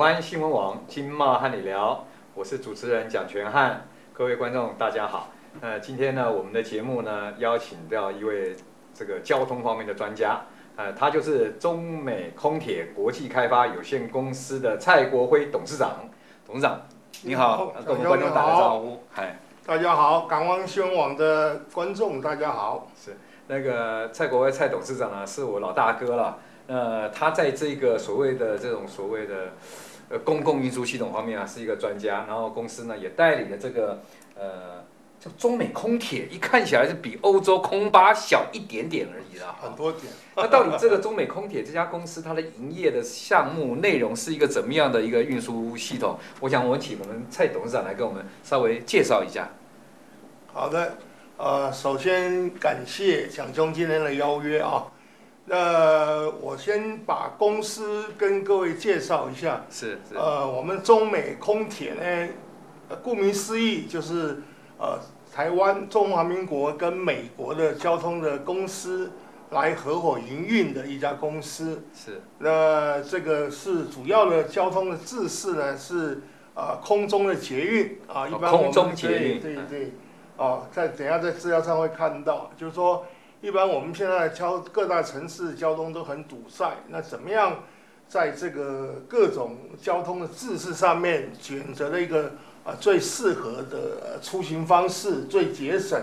湾新闻网金茂和你聊，我是主持人蒋全汉，各位观众大家好。呃，今天呢，我们的节目呢邀请到一位这个交通方面的专家，呃，他就是中美空铁国际开发有限公司的蔡国辉董事长。董事长，你好，跟我们观众打个招呼。嗨，大家好，港湾新闻网的观众大家好。是那个蔡国辉蔡董事长呢，是我老大哥了。呃，他在这个所谓的这种所谓的呃公共运输系统方面啊，是一个专家。然后公司呢也代理了这个呃叫中美空铁，一看起来是比欧洲空巴小一点点而已啦，很多点。那到底这个中美空铁这家公司它的营业的项目内容是一个怎么样的一个运输系统？我想我们请我们蔡董事长来跟我们稍微介绍一下。好的，呃，首先感谢蒋兄今天的邀约啊。那我先把公司跟各位介绍一下。是是。呃，我们中美空铁呢，顾名思义就是呃台湾中华民国跟美国的交通的公司来合伙营运的一家公司。是。那这个是主要的交通的制式呢，是呃空中的捷运啊，一般我们空中捷运。对对对。哦，在等下在资料上会看到，就是说。一般我们现在交各大城市交通都很堵塞，那怎么样在这个各种交通的制式上面选择了一个啊最适合的出行方式，最节省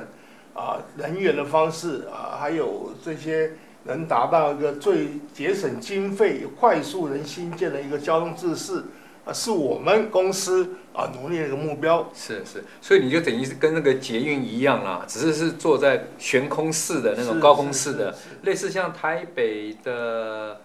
啊人员的方式啊，还有这些能达到一个最节省经费、快速能新建的一个交通制式。是我们公司啊努力的一个目标。是是，所以你就等于是跟那个捷运一样啦，只是是坐在悬空式的那种高空式的，类似像台北的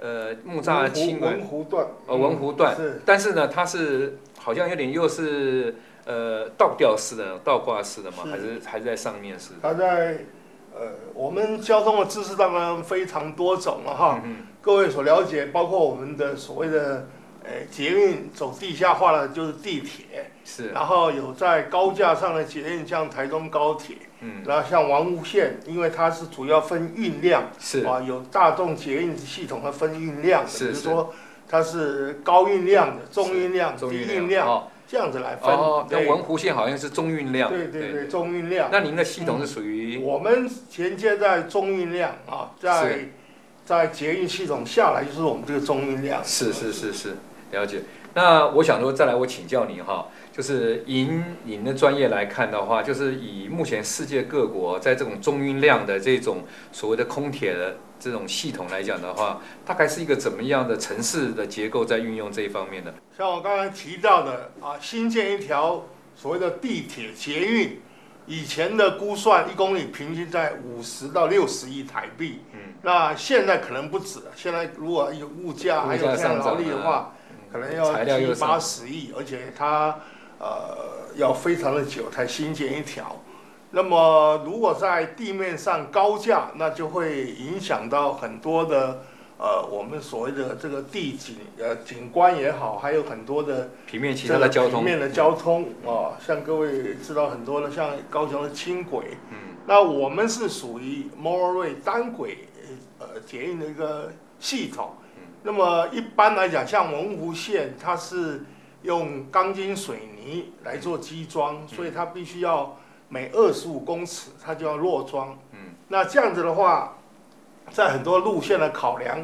呃木栅轻轨文湖段，呃文湖段。是。但是呢，它是好像有点又是呃倒吊式的、倒挂式的嘛，还是还是在上面是？它在呃我们交通的知识当然非常多种了哈。嗯。各位所了解，包括我们的所谓的。诶，捷运走地下化的就是地铁，是。然后有在高架上的捷运，像台中高铁，嗯。然后像王屋线，因为它是主要分运量，是。啊，有大众捷运系统的分运量，是。比如说它是高运量的、中运量、低运量，这样子来分。哦。那文湖线好像是中运量。对对对，中运量。那您的系统是属于？我们衔接在中运量啊，在在捷运系统下来就是我们这个中运量。是是是是。了解，那我想说，再来我请教您哈，就是以您的专业来看的话，就是以目前世界各国在这种中运量的这种所谓的空铁的这种系统来讲的话，大概是一个怎么样的城市的结构在运用这一方面的？像我刚才提到的啊，新建一条所谓的地铁捷运，以前的估算一公里平均在五十到六十亿台币，嗯，那现在可能不止了。现在如果有物价还有现在劳力的话，可能要七八十亿，而且它呃要非常的久才新建一条。那么如果在地面上高架，那就会影响到很多的呃我们所谓的这个地景呃景观也好，还有很多的平面其他的交通。平面的交通啊，像各位知道很多的像高雄的轻轨，嗯，那我们是属于 monorail 单轨呃捷运的一个系统。那么一般来讲，像文湖线，它是用钢筋水泥来做基桩，所以它必须要每二十五公尺它就要落桩。嗯，那这样子的话，在很多路线的考量，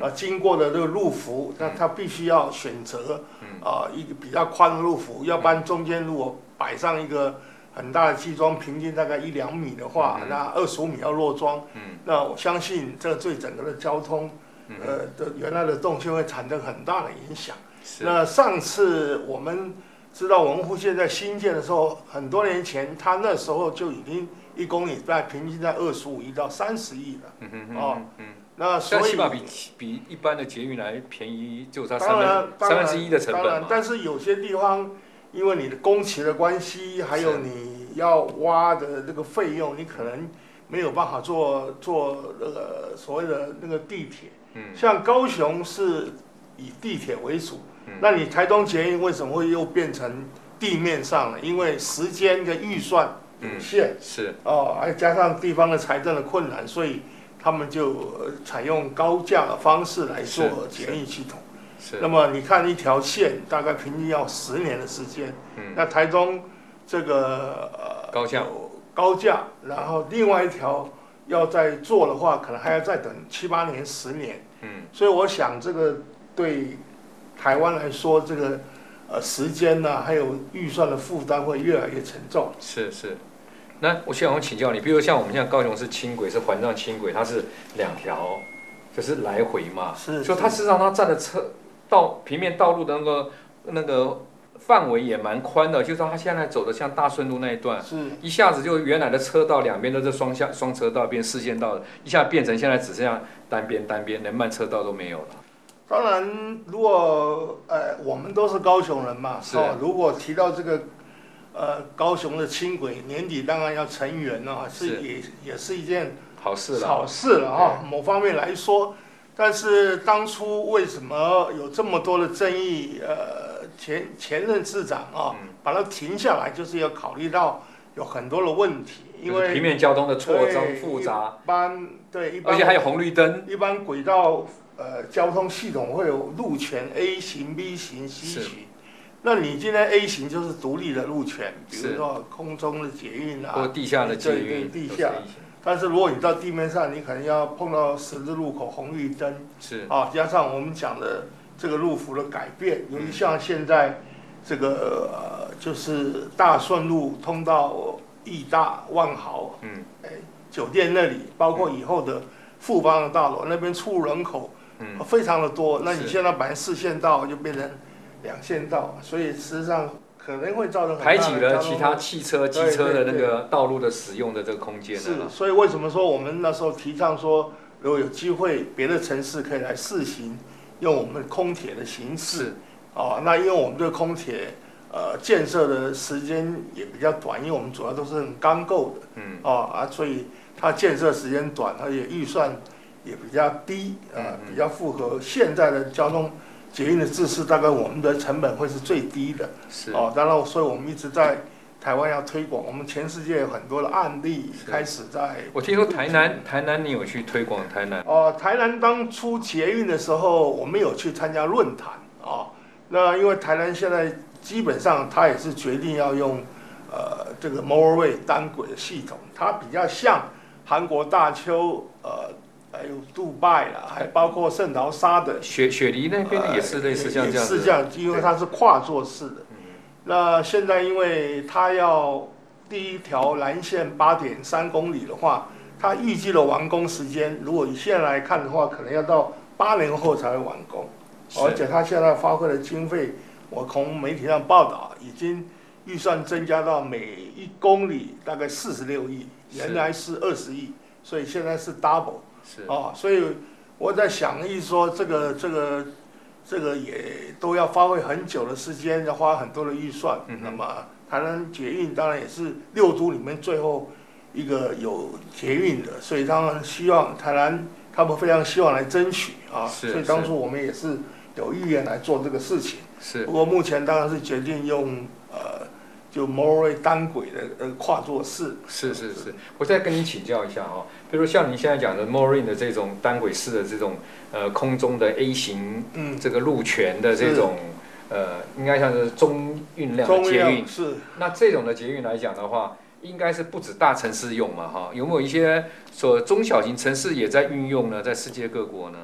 啊，经过的这个路幅，那它必须要选择啊一个比较宽的路幅，要不然中间如果摆上一个很大的基桩，平均大概一两米的话，那二十五米要落桩。嗯，那我相信这对整个的交通。呃的原来的动线会产生很大的影响。那上次我们知道文湖线在新建的时候，很多年前，它那时候就已经一公里在平均在二十五亿到三十亿了。嗯嗯哦，嗯，那所以起码比比一般的捷运来便宜，就它三分三分之一的成本。当然，但是有些地方因为你的工期的关系，还有你要挖的这个费用，你可能没有办法坐坐那个所谓的那个地铁。像高雄是以地铁为主，嗯，那你台东捷运为什么会又变成地面上了？因为时间跟预算有限，嗯，是哦，还加上地方的财政的困难，所以他们就采用高价的方式来做捷运系统。是。那么你看一条线大概平均要十年的时间。嗯。那台中这个呃高架高架，然后另外一条要再做的话，可能还要再等七八年、十年。嗯。所以我想这个对台湾来说，这个呃时间呢、啊，还有预算的负担会越来越沉重。是是。那我想请教你，比如像我们现在高雄是轻轨，是环状轻轨，它是两条，就是来回嘛。是。所以它事实上它占的车道平面道路的那个那个范围也蛮宽的，就是他现在走的像大顺路那一段，是。一下子就原来的车道两边都是双向双车道变四线道的，一下变成现在只剩下单边单边，连慢车道都没有了。当然，如果呃我们都是高雄人嘛，是。如果提到这个。呃，高雄的轻轨年底当然要成员了，是也是也是一件好事了，好事了哈。某方面来说，但是当初为什么有这么多的争议？呃，前前任市长啊，嗯、把它停下来，就是要考虑到有很多的问题，因为平面交通的错综复杂，一般对一般，而且还有红绿灯，一般轨道呃交通系统会有路权 A 型、B 型、C 型。那你今天 A 型就是独立的路权，比如说空中的捷运啊，或地下的捷运，地下。但是如果你到地面上，你可能要碰到十字路口红绿灯，是。啊，加上我们讲的这个路幅的改变，尤其像现在这个呃，就是大顺路通到义大万豪，嗯，哎，酒店那里，包括以后的富邦的大楼那边出入人口，嗯，非常的多。那你现在本来四线道就变成。两线道，所以实际上可能会造成排挤了其他汽车、机车的那个道路的使用的这个空间。是，所以为什么说我们那时候提倡说，如果有机会，别的城市可以来试行用我们空铁的形式。哦，那因为我们这个空铁呃建设的时间也比较短，因为我们主要都是很钢构的。嗯。哦啊，所以它建设时间短，而且预算也比较低，呃，比较符合现在的交通。捷运的制式大概我们的成本会是最低的，是哦，当然，所以我们一直在台湾要推广，我们全世界有很多的案例开始在。我听说台南，台南你有去推广台南？哦，台南当初捷运的时候，我们有去参加论坛哦。那因为台南现在基本上它也是决定要用呃这个 motorway 单轨的系统，它比较像韩国大邱呃。还有杜拜啦，还包括圣淘沙的雪雪梨那边也是类似像这样，是这样，因为它是跨座式的。那现在因为它要第一条蓝线八点三公里的话，它预计的完工时间，如果以现在来看的话，可能要到八年后才会完工。而且它现在发挥的经费，我从媒体上报道，已经预算增加到每一公里大概四十六亿，原来是二十亿，所以现在是 double。是哦，所以我在想，一说这个这个这个也都要花费很久的时间，要花很多的预算。嗯、那么台南捷运当然也是六都里面最后一个有捷运的，所以当然希望台南他们非常希望来争取啊。所以当初我们也是有意愿来做这个事情。是。不过目前当然是决定用呃。就 motorway 单轨的呃跨座式，是是是，我再跟你请教一下哦，比如像你现在讲的 motorway 的这种单轨式的这种呃空中的 A 型，嗯，这个路权的这种呃，应该像是中运量的捷运，是。那这种的捷运来讲的话，应该是不止大城市用嘛哈？有没有一些所中小型城市也在运用呢？在世界各国呢？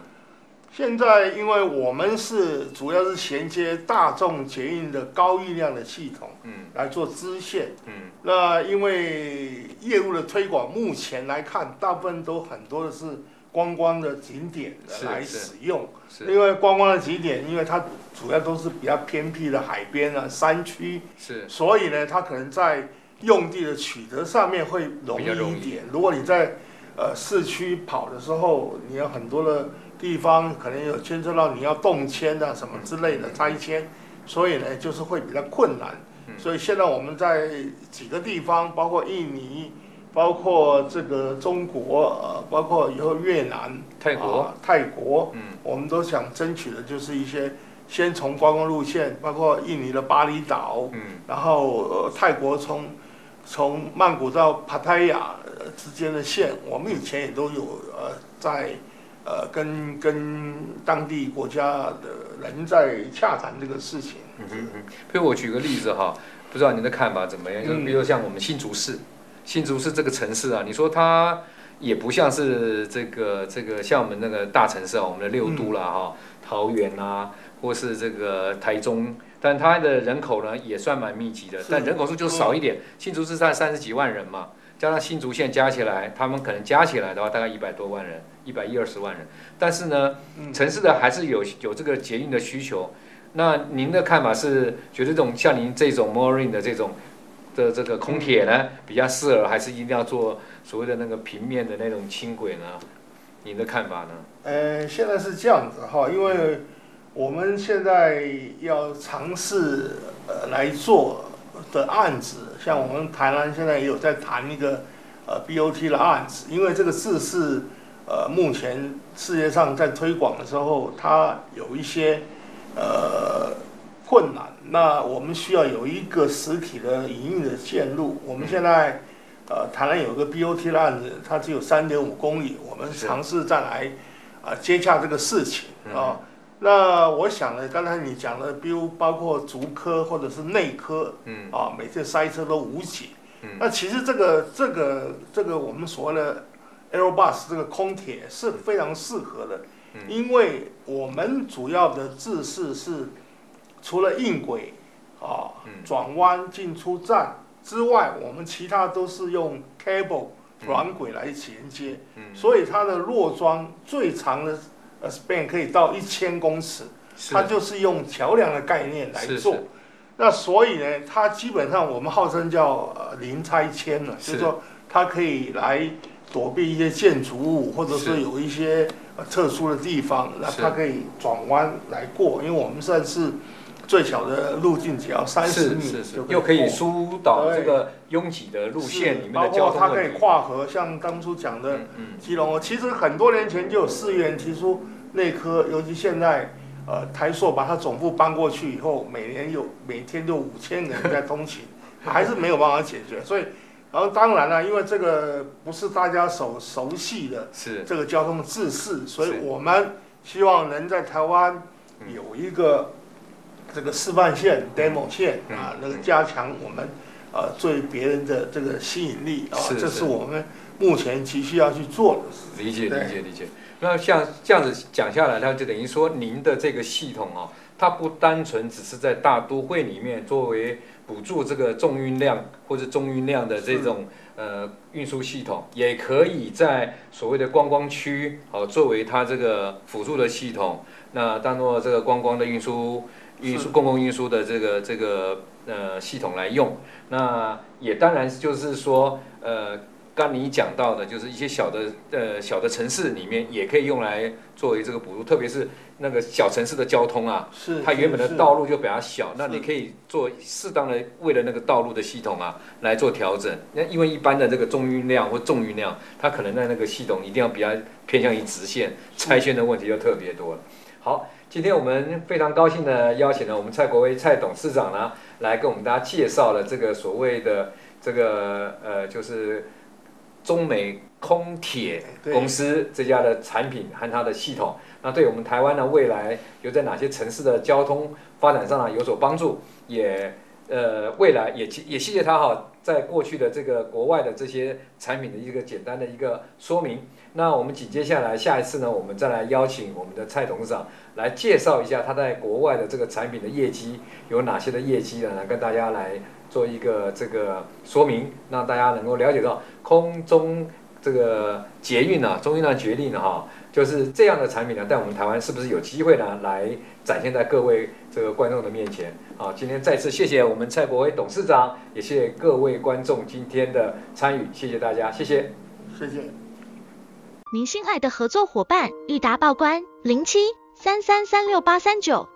现在，因为我们是主要是衔接大众捷运的高运量的系统，嗯，来做支线，嗯，那因为业务的推广，目前来看，大部分都很多的是观光的景点来使用，是，因为观光的景点，因为它主要都是比较偏僻的海边啊、山区，是，所以呢，它可能在用地的取得上面会容易一点。如果你在呃市区跑的时候，你有很多的。地方可能有牵涉到你要动迁啊什么之类的拆迁，所以呢就是会比较困难。所以现在我们在几个地方，包括印尼，包括这个中国，呃，包括以后越南、泰国、啊、泰国，嗯，我们都想争取的就是一些先从观光路线，包括印尼的巴厘岛，嗯，然后呃泰国从从曼谷到帕泰亚之间的线，我们以前也都有呃在。呃，跟跟当地国家的人在洽谈这个事情。嗯嗯嗯。比如我举个例子哈，不知道您的看法怎么样？就是比如像我们新竹市，新竹市这个城市啊，你说它也不像是这个这个像我们那个大城市啊，我们的六都啦哈，桃园啊，或是这个台中，但它的人口呢也算蛮密集的，但人口数就少一点。新竹市在三十几万人嘛。加上新竹县加起来，他们可能加起来的话，大概一百多万人，一百一二十万人。但是呢，城市的还是有有这个捷运的需求。那您的看法是，觉得这种像您这种 Monorail 的这种的这个空铁呢，比较适合，还是一定要做所谓的那个平面的那种轻轨呢？您的看法呢？呃，现在是这样子哈，因为我们现在要尝试呃来做。的案子，像我们台湾现在也有在谈一个呃 BOT 的案子，因为这个字是呃目前世界上在推广的时候，它有一些呃困难，那我们需要有一个实体的营运的线路。我们现在呃台湾有个 BOT 的案子，它只有三点五公里，我们尝试再来啊、呃、接洽这个事情啊。那我想呢，刚才你讲的，比如包括足科或者是内科，嗯，啊，每次塞车都无解。嗯，那其实这个这个这个我们所谓的 Airbus 这个空铁是非常适合的，嗯，因为我们主要的制式是除了硬轨啊，转弯进出站之外，我们其他都是用 cable 软轨来衔接，嗯，所以它的落桩最长的。呃，span 可以到一千公尺，它就是用桥梁的概念来做。那所以呢，它基本上我们号称叫呃零拆迁了，就是说它可以来躲避一些建筑物，或者是有一些特殊的地方，那它可以转弯来过。因为我们算是最小的路径只要三十米，又可以疏导这个拥挤的路线里面的交通。包括它可以跨河，像当初讲的基隆，其实很多年前就有市议员提出。内科，尤其现在，呃，台塑把它总部搬过去以后，每年有每天就五千人在通勤，还是没有办法解决。所以，然后当然了，因为这个不是大家熟熟悉的，是。这个交通制式，所以我们希望能在台湾有一个这个示范线、demo 线啊，那个加强我们呃对别人的这个吸引力啊，这是。我们目前急需要去做的。理解，理解，理解。那像这样子讲下来，那就等于说，您的这个系统哦，它不单纯只是在大都会里面作为补助这个重运量或者中运量的这种呃运输系统，也可以在所谓的观光区哦作为它这个辅助的系统，那当做这个观光的运输运输公共运输的这个这个呃系统来用。那也当然就是说呃。刚你讲到的，就是一些小的呃小的城市里面也可以用来作为这个补助，特别是那个小城市的交通啊，是它原本的道路就比较小，那你可以做适当的为了那个道路的系统啊来做调整。那因为一般的这个中运量或重运量，它可能在那个系统一定要比较偏向于直线，拆线的问题就特别多了。好，今天我们非常高兴的邀请了我们蔡国威蔡董事长呢，来跟我们大家介绍了这个所谓的这个呃就是。中美空铁公司这家的产品和它的系统，那对我们台湾的未来有在哪些城市的交通发展上呢有所帮助？也呃未来也也谢谢他哈，在过去的这个国外的这些产品的一个简单的一个说明。那我们紧接下来下一次呢，我们再来邀请我们的蔡董事长来介绍一下他在国外的这个产品的业绩有哪些的业绩呢？来跟大家来。做一个这个说明，让大家能够了解到空中这个捷运啊，中运呢决定了哈，就是这样的产品呢，在我们台湾是不是有机会呢，来展现在各位这个观众的面前？好，今天再次谢谢我们蔡国威董事长，也谢谢各位观众今天的参与，谢谢大家，谢谢，谢谢。您心爱的合作伙伴，裕达报关零七三三三六八三九。